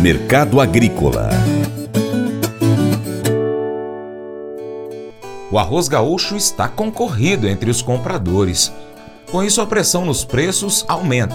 Mercado Agrícola O arroz gaúcho está concorrido entre os compradores. Com isso, a pressão nos preços aumenta.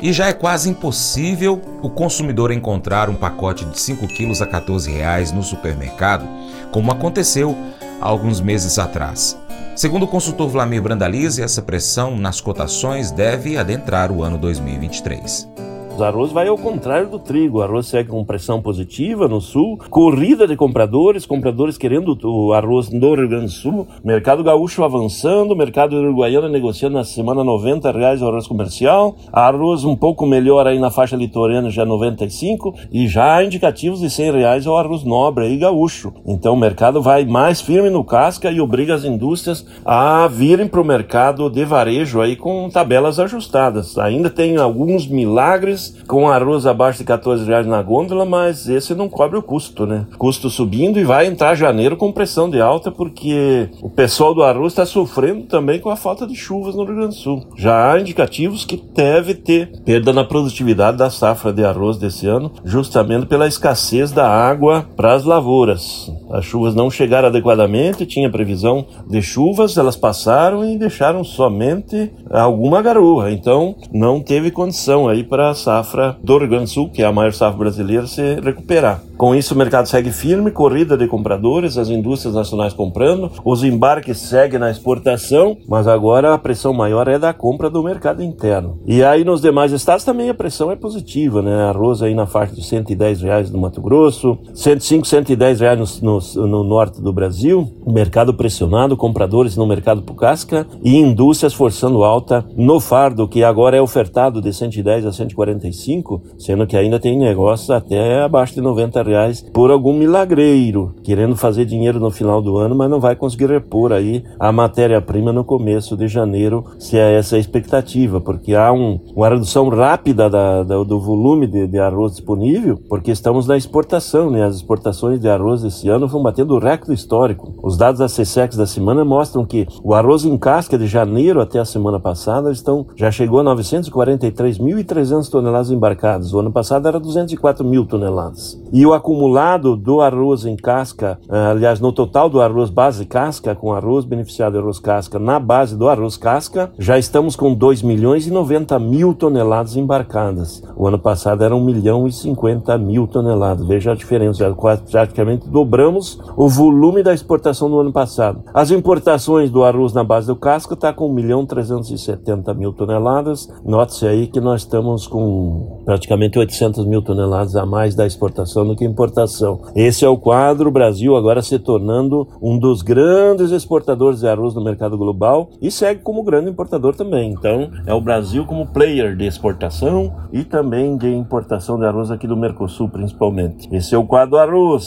E já é quase impossível o consumidor encontrar um pacote de 5 quilos a 14 reais no supermercado, como aconteceu há alguns meses atrás. Segundo o consultor Vlamir Brandalize, essa pressão nas cotações deve adentrar o ano 2023. O arroz vai ao contrário do trigo. O arroz segue com pressão positiva no sul, corrida de compradores, compradores querendo o arroz no Rio Grande do Sul, mercado gaúcho avançando, mercado uruguaiano negociando na semana 90 reais o arroz comercial, arroz um pouco melhor aí na faixa litorânea já 95 e já indicativos de 100 reais o arroz nobre aí gaúcho. Então o mercado vai mais firme no casca e obriga as indústrias a virem para o mercado de varejo aí com tabelas ajustadas. Ainda tem alguns milagres com arroz abaixo de 14 reais na gôndola, mas esse não cobre o custo, né? Custo subindo e vai entrar janeiro com pressão de alta, porque o pessoal do arroz está sofrendo também com a falta de chuvas no Rio Grande do Sul. Já há indicativos que deve ter perda na produtividade da safra de arroz desse ano, justamente pela escassez da água para as lavouras. As chuvas não chegaram adequadamente, tinha previsão de chuvas, elas passaram e deixaram somente alguma garoa. Então, não teve condição aí para a safra do Rio Grande do Sul, que é a maior safra brasileira, se recuperar. Com isso, o mercado segue firme, corrida de compradores, as indústrias nacionais comprando, os embarques seguem na exportação, mas agora a pressão maior é da compra do mercado interno. E aí nos demais estados também a pressão é positiva, né? Arroz aí na faixa de 110 reais no Mato Grosso, 105, 110 reais no, no, no norte do Brasil, mercado pressionado, compradores no mercado por casca e indústrias forçando alta no fardo, que agora é ofertado de 110 a 145, sendo que ainda tem negócios até abaixo de 90 por algum milagreiro, querendo fazer dinheiro no final do ano, mas não vai conseguir repor aí a matéria-prima no começo de janeiro, se é essa a expectativa, porque há um, uma redução rápida da, da, do volume de, de, arroz disponível, porque estamos na exportação, né? As exportações de arroz esse ano vão batendo recorde histórico. Os dados da CSEX da semana mostram que o arroz em casca de janeiro até a semana passada estão, já chegou a 943.300 toneladas embarcadas. O ano passado era 204 mil toneladas. E o acumulado do arroz em casca, ah, aliás, no total do arroz base casca, com arroz beneficiado arroz casca, na base do arroz casca, já estamos com 2 milhões e 90 mil toneladas embarcadas. O ano passado era 1 milhão e 50 mil toneladas. Veja a diferença, quase praticamente dobramos o volume da exportação do ano passado. As importações do arroz na base do casca está com 1 milhão 370 mil toneladas. Note-se aí que nós estamos com praticamente 800 mil toneladas a mais da exportação do que importação. Esse é o quadro, o Brasil agora se tornando um dos grandes exportadores de arroz no mercado global e segue como grande importador também. Então, é o Brasil como player de exportação e também de importação de arroz aqui do Mercosul, principalmente. Esse é o quadro arroz.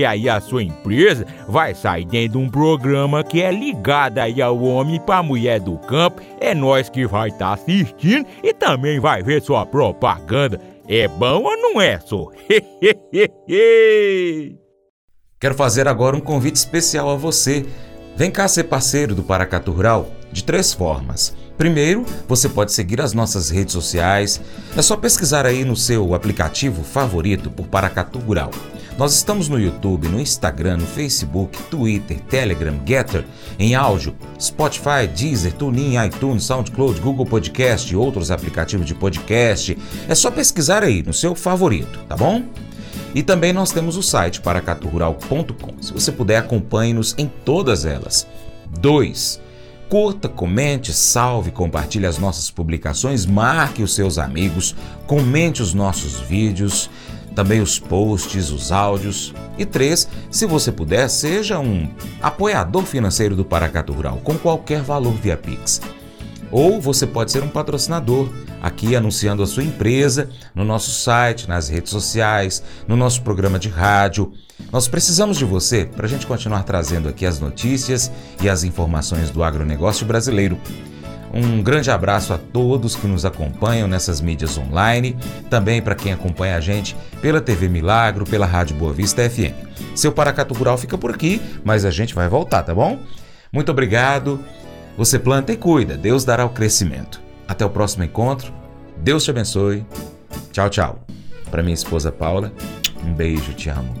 aí a sua empresa vai sair dentro de um programa que é ligado aí ao homem para mulher do campo. É nós que vai estar tá assistindo e também vai ver sua propaganda. É bom ou não é, só? Quero fazer agora um convite especial a você. Vem cá ser parceiro do Paracatu Rural de três formas. Primeiro, você pode seguir as nossas redes sociais. É só pesquisar aí no seu aplicativo favorito por Paracatu Rural. Nós estamos no YouTube, no Instagram, no Facebook, Twitter, Telegram, Getter, em áudio, Spotify, Deezer, TuneIn, iTunes, SoundCloud, Google Podcast e outros aplicativos de podcast. É só pesquisar aí no seu favorito, tá bom? E também nós temos o site paracaturural.com. Se você puder, acompanhe-nos em todas elas. 2. Curta, comente, salve, compartilhe as nossas publicações, marque os seus amigos, comente os nossos vídeos, também os posts, os áudios. E três, se você puder, seja um apoiador financeiro do Paracato Rural com qualquer valor via Pix. Ou você pode ser um patrocinador, aqui anunciando a sua empresa no nosso site, nas redes sociais, no nosso programa de rádio. Nós precisamos de você para a gente continuar trazendo aqui as notícias e as informações do agronegócio brasileiro. Um grande abraço a todos que nos acompanham nessas mídias online, também para quem acompanha a gente pela TV Milagro, pela Rádio Boa Vista FM. Seu Paracato Rural fica por aqui, mas a gente vai voltar, tá bom? Muito obrigado. Você planta e cuida, Deus dará o crescimento. Até o próximo encontro. Deus te abençoe. Tchau, tchau. Para minha esposa Paula, um beijo, te amo.